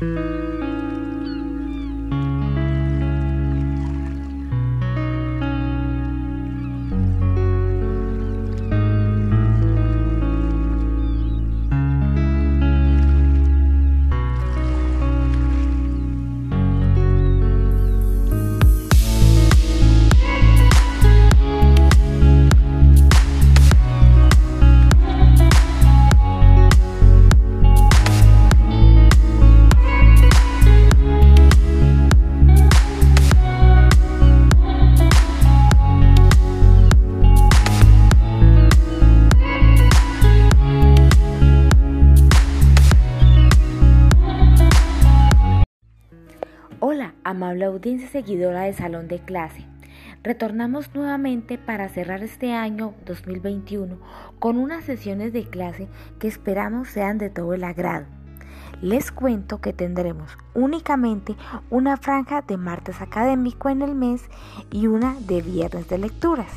Música audiencia seguidora de Salón de Clase. Retornamos nuevamente para cerrar este año 2021 con unas sesiones de clase que esperamos sean de todo el agrado. Les cuento que tendremos únicamente una franja de martes académico en el mes y una de viernes de lecturas.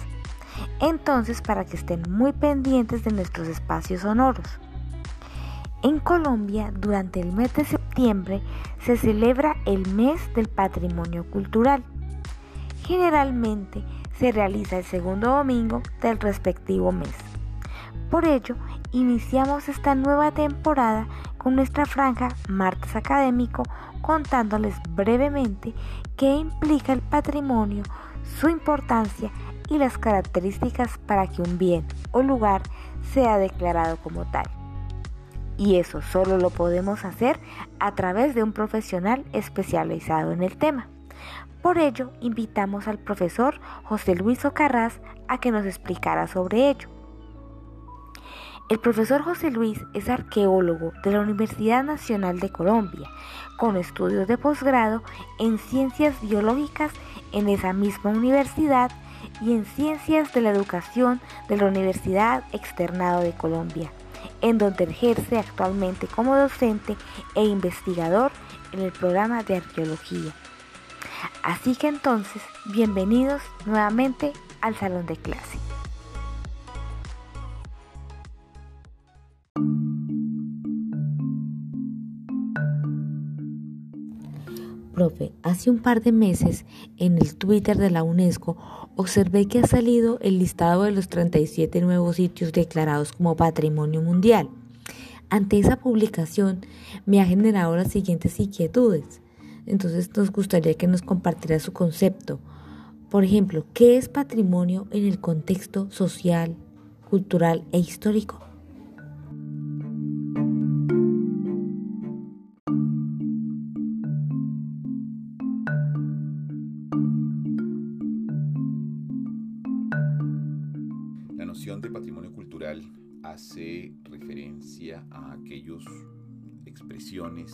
Entonces, para que estén muy pendientes de nuestros espacios sonoros. En Colombia, durante el mes de septiembre, se celebra el mes del patrimonio cultural. Generalmente se realiza el segundo domingo del respectivo mes. Por ello, iniciamos esta nueva temporada con nuestra franja Martes Académico contándoles brevemente qué implica el patrimonio, su importancia y las características para que un bien o lugar sea declarado como tal y eso solo lo podemos hacer a través de un profesional especializado en el tema. Por ello, invitamos al profesor José Luis Ocarraz a que nos explicara sobre ello. El profesor José Luis es arqueólogo de la Universidad Nacional de Colombia, con estudios de posgrado en ciencias biológicas en esa misma universidad y en ciencias de la educación de la Universidad Externado de Colombia en donde ejerce actualmente como docente e investigador en el programa de arqueología. Así que entonces, bienvenidos nuevamente al salón de clase. Hace un par de meses en el Twitter de la UNESCO observé que ha salido el listado de los 37 nuevos sitios declarados como Patrimonio Mundial. Ante esa publicación me ha generado las siguientes inquietudes. Entonces nos gustaría que nos compartiera su concepto. Por ejemplo, ¿qué es patrimonio en el contexto social, cultural e histórico? Referencia a aquellas expresiones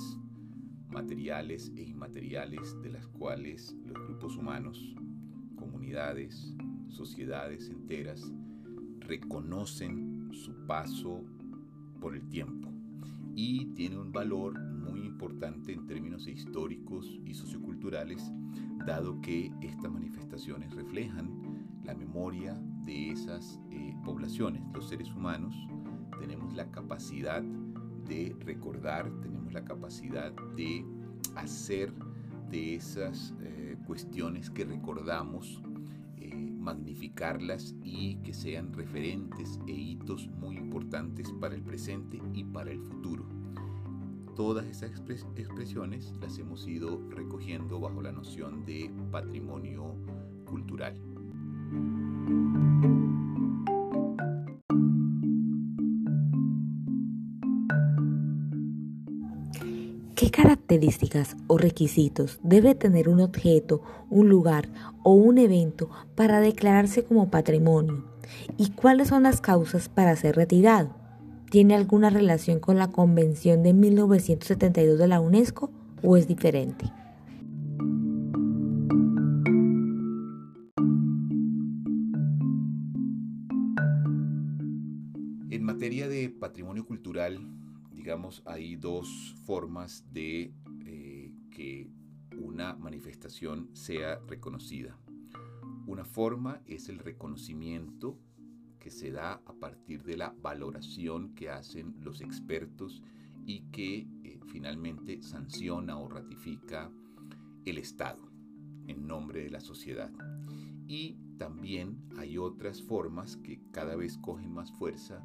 materiales e inmateriales de las cuales los grupos humanos, comunidades, sociedades enteras reconocen su paso por el tiempo y tiene un valor muy importante en términos históricos y socioculturales, dado que estas manifestaciones reflejan la memoria de esas eh, poblaciones. Los seres humanos tenemos la capacidad de recordar, tenemos la capacidad de hacer de esas eh, cuestiones que recordamos, eh, magnificarlas y que sean referentes e hitos muy importantes para el presente y para el futuro. Todas esas expresiones las hemos ido recogiendo bajo la noción de patrimonio cultural. ¿Qué características o requisitos debe tener un objeto, un lugar o un evento para declararse como patrimonio? ¿Y cuáles son las causas para ser retirado? ¿Tiene alguna relación con la Convención de 1972 de la UNESCO o es diferente? En materia de patrimonio cultural, digamos, hay dos formas de eh, que una manifestación sea reconocida. Una forma es el reconocimiento que se da a partir de la valoración que hacen los expertos y que eh, finalmente sanciona o ratifica el Estado en nombre de la sociedad. Y también hay otras formas que cada vez cogen más fuerza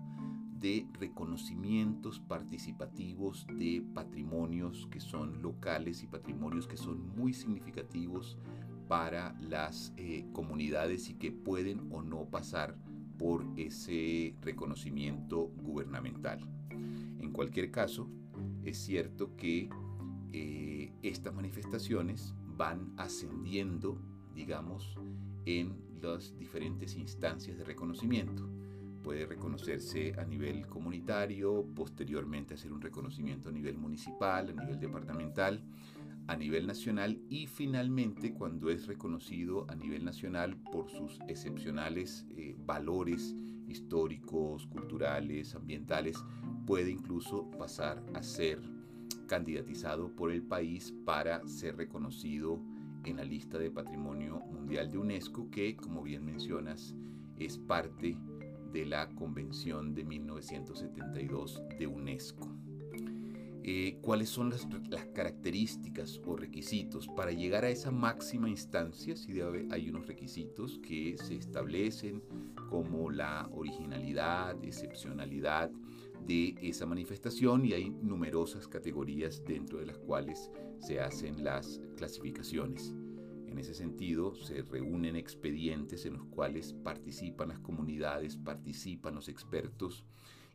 de reconocimientos participativos de patrimonios que son locales y patrimonios que son muy significativos para las eh, comunidades y que pueden o no pasar por ese reconocimiento gubernamental. En cualquier caso, es cierto que eh, estas manifestaciones van ascendiendo, digamos, en las diferentes instancias de reconocimiento. Puede reconocerse a nivel comunitario, posteriormente hacer un reconocimiento a nivel municipal, a nivel departamental, a nivel nacional y finalmente cuando es reconocido a nivel nacional por sus excepcionales eh, valores históricos, culturales, ambientales, puede incluso pasar a ser candidatizado por el país para ser reconocido en la lista de Patrimonio Mundial de UNESCO, que, como bien mencionas, es parte de la Convención de 1972 de UNESCO. Eh, ¿Cuáles son las, características o requisitos? Para llegar a esa máxima instancia, sí hay unos requisitos que se establecen como la originalidad, excepcionalidad, de esa manifestación y hay numerosas categorías dentro de las cuales se hacen las clasificaciones. En ese sentido, se reúnen expedientes en los cuales participan las comunidades, participan los expertos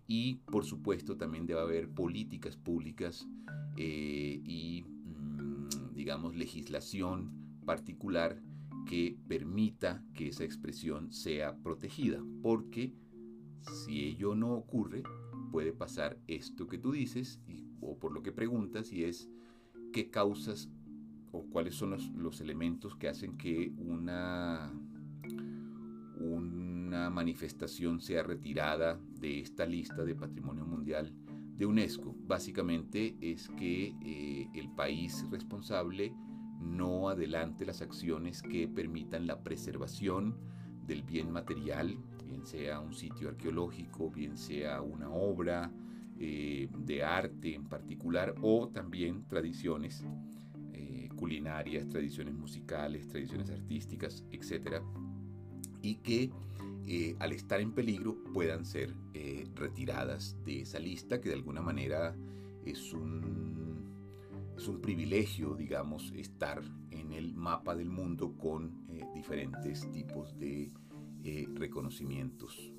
y, por supuesto, también debe haber políticas públicas eh, y, mm, digamos, legislación particular que permita que esa expresión sea protegida, porque si ello no ocurre, puede pasar esto que tú dices, o por lo que preguntas, y es qué causas o cuáles son los, elementos que hacen que una, una manifestación sea retirada de esta lista de patrimonio mundial de UNESCO. Básicamente es que eh, el país responsable no adelante las acciones que permitan la preservación del bien material bien sea un sitio arqueológico, bien sea una obra eh, de arte en particular, o también tradiciones culinarias, tradiciones musicales, tradiciones artísticas, etc. Y que eh, al estar en peligro puedan ser retiradas de esa lista, que de alguna manera es un, es un privilegio, digamos, estar en el mapa del mundo con diferentes tipos de eh, reconocimientos.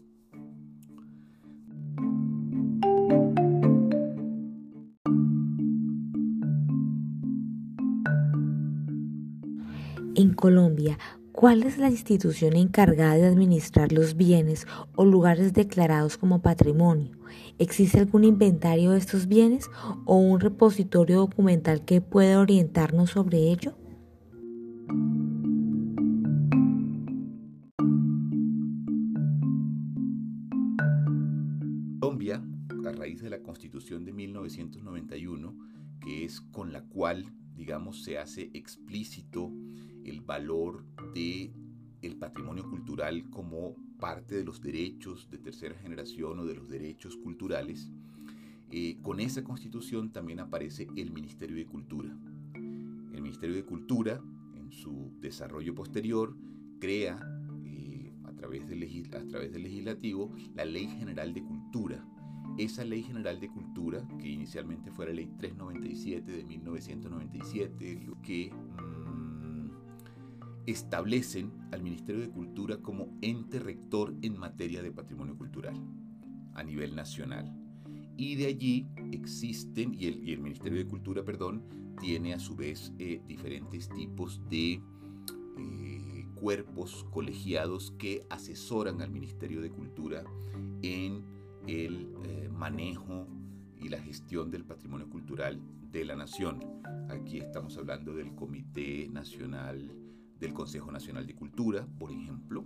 En Colombia, ¿cuál es la institución encargada de administrar los bienes o lugares declarados como patrimonio? ¿Existe algún inventario de estos bienes o un repositorio documental que pueda orientarnos sobre ello? de la Constitución de 1991, que es con la cual, digamos, se hace explícito el valor de el patrimonio cultural como parte de los derechos de tercera generación o de los derechos culturales, eh, con esa constitución también aparece el Ministerio de Cultura. El Ministerio de Cultura, en su desarrollo posterior, crea eh, a, través del a través del legislativo la Ley General de Cultura, esa Ley General de Cultura, que inicialmente fue la Ley 397 de 1997, que mm, establecen al Ministerio de Cultura como ente rector en materia de patrimonio cultural a nivel nacional. Y de allí existen, y el, Ministerio de Cultura, perdón, tiene a su vez eh, diferentes tipos de eh, cuerpos colegiados que asesoran al Ministerio de Cultura en el eh, manejo y la gestión del patrimonio cultural de la nación. Aquí estamos hablando del Comité Nacional del Consejo Nacional de Cultura, por ejemplo,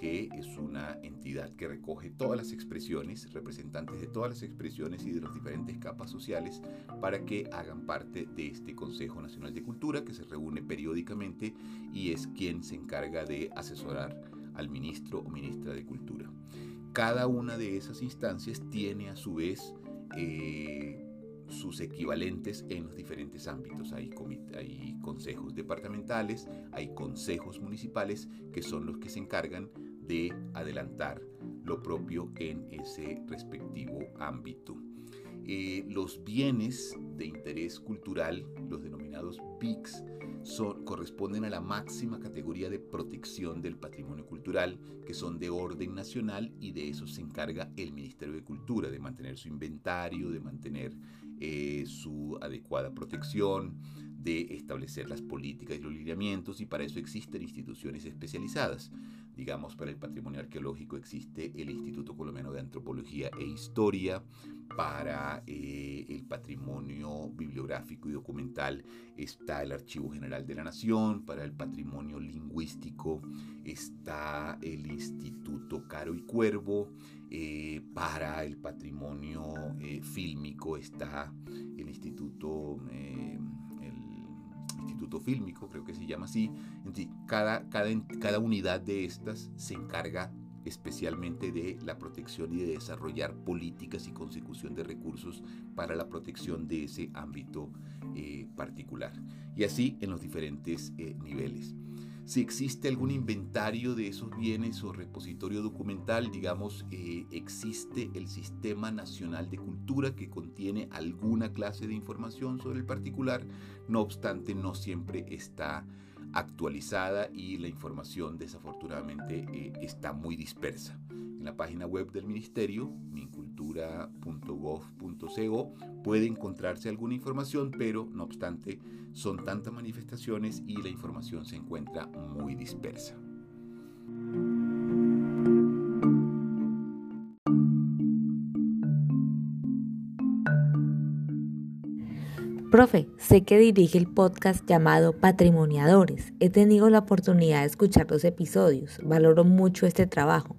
que es una entidad que recoge todas las expresiones, representantes de todas las expresiones y de las diferentes capas sociales, para que hagan parte de este Consejo Nacional de Cultura, que se reúne periódicamente y es quien se encarga de asesorar al ministro o ministra de Cultura. Cada una de esas instancias tiene a su vez eh, sus equivalentes en los diferentes ámbitos. Hay, hay consejos departamentales, hay consejos municipales que son los que se encargan de adelantar lo propio en ese respectivo ámbito. Eh, los bienes de interés cultural, los denominados BICs, son, corresponden a la máxima categoría de protección del patrimonio cultural, que son de orden nacional y de eso se encarga el Ministerio de Cultura, de mantener su inventario, de mantener eh, su adecuada protección, de establecer las políticas y los lineamientos y para eso existen instituciones especializadas. Digamos, para el patrimonio arqueológico existe el Instituto Colombiano de Antropología e Historia, para eh, el patrimonio bibliográfico y documental está el Archivo General de la Nación, para el patrimonio lingüístico está el Instituto Caro y Cuervo, eh, para el patrimonio eh, fílmico está el Instituto Creo que se llama así. cada, cada, cada unidad de estas se encarga especialmente de la protección y de desarrollar políticas y consecución de recursos para la protección de ese ámbito eh, particular. Y así en los diferentes eh, niveles si existe algún inventario de esos bienes o repositorio documental, digamos, eh, existe el Sistema Nacional de Cultura que contiene alguna clase de información sobre el particular, no obstante no siempre está actualizada y la información desafortunadamente eh, está muy dispersa. En la página web del ministerio, mincultura.gov.co, puede encontrarse alguna información, pero no obstante son tantas manifestaciones y la información se encuentra muy dispersa. Profe, sé que dirige el podcast llamado Patrimoniadores. He tenido la oportunidad de escuchar los episodios. Valoro mucho este trabajo.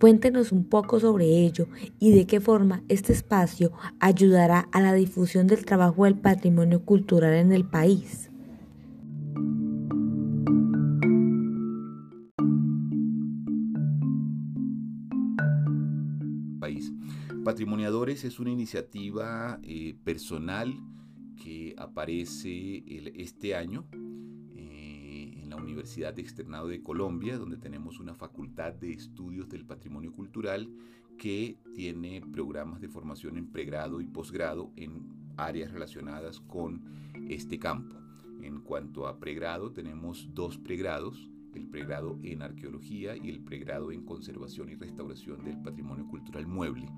Cuéntenos un poco sobre ello y de qué forma este espacio ayudará a la difusión del trabajo del patrimonio cultural en el país. Patrimoniadores es una iniciativa eh, personal que aparece este año la Universidad de Externado de Colombia, donde tenemos una facultad de estudios del patrimonio cultural que tiene programas de formación en pregrado y posgrado en áreas relacionadas con este campo. En cuanto a pregrado, tenemos dos pregrados, el pregrado en arqueología y el pregrado en conservación y restauración del patrimonio cultural mueble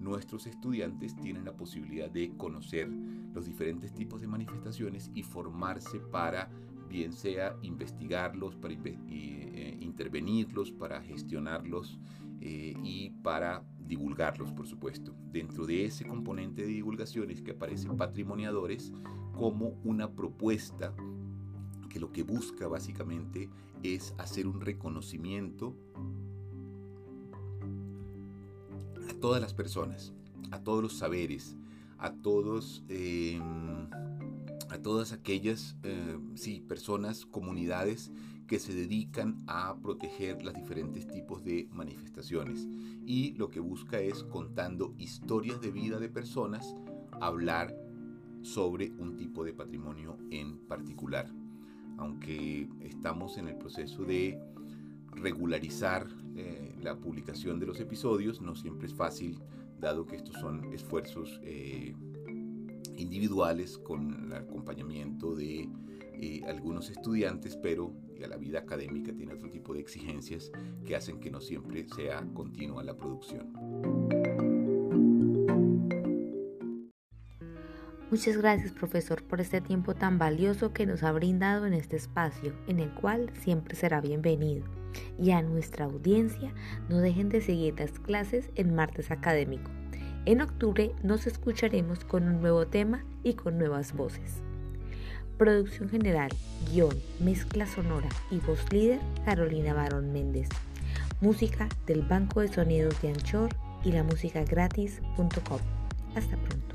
nuestros estudiantes tienen la posibilidad de conocer los diferentes tipos de manifestaciones y formarse para bien sea investigarlos, para eh, intervenirlos, para gestionarlos eh, y para divulgarlos, por supuesto. Dentro de ese componente de divulgaciones que aparecen patrimoniadores como una propuesta que lo que busca básicamente es hacer un reconocimiento todas las personas, a todos los saberes, a todos, em, a todas aquellas, em, sí, personas, comunidades que se dedican a proteger los diferentes tipos de manifestaciones. Y lo que busca es, contando historias de vida de personas, hablar sobre un tipo de patrimonio en particular. Aunque estamos en el proceso de regularizar eh, la publicación de los episodios. No siempre es fácil, dado que estos son esfuerzos eh, individuales con el acompañamiento de eh, algunos estudiantes, pero la vida académica tiene otro tipo de exigencias que hacen que no siempre sea continua la producción. Muchas gracias profesor por este tiempo tan valioso que nos ha brindado en este espacio, en el cual siempre será bienvenido y a nuestra audiencia no dejen de seguir las clases en martes académico. En octubre nos escucharemos con un nuevo tema y con nuevas voces. Producción general, guion, mezcla sonora y voz líder Carolina Barón Méndez. Música del Banco de Sonidos de Anchor y la música gratis.com. Hasta pronto.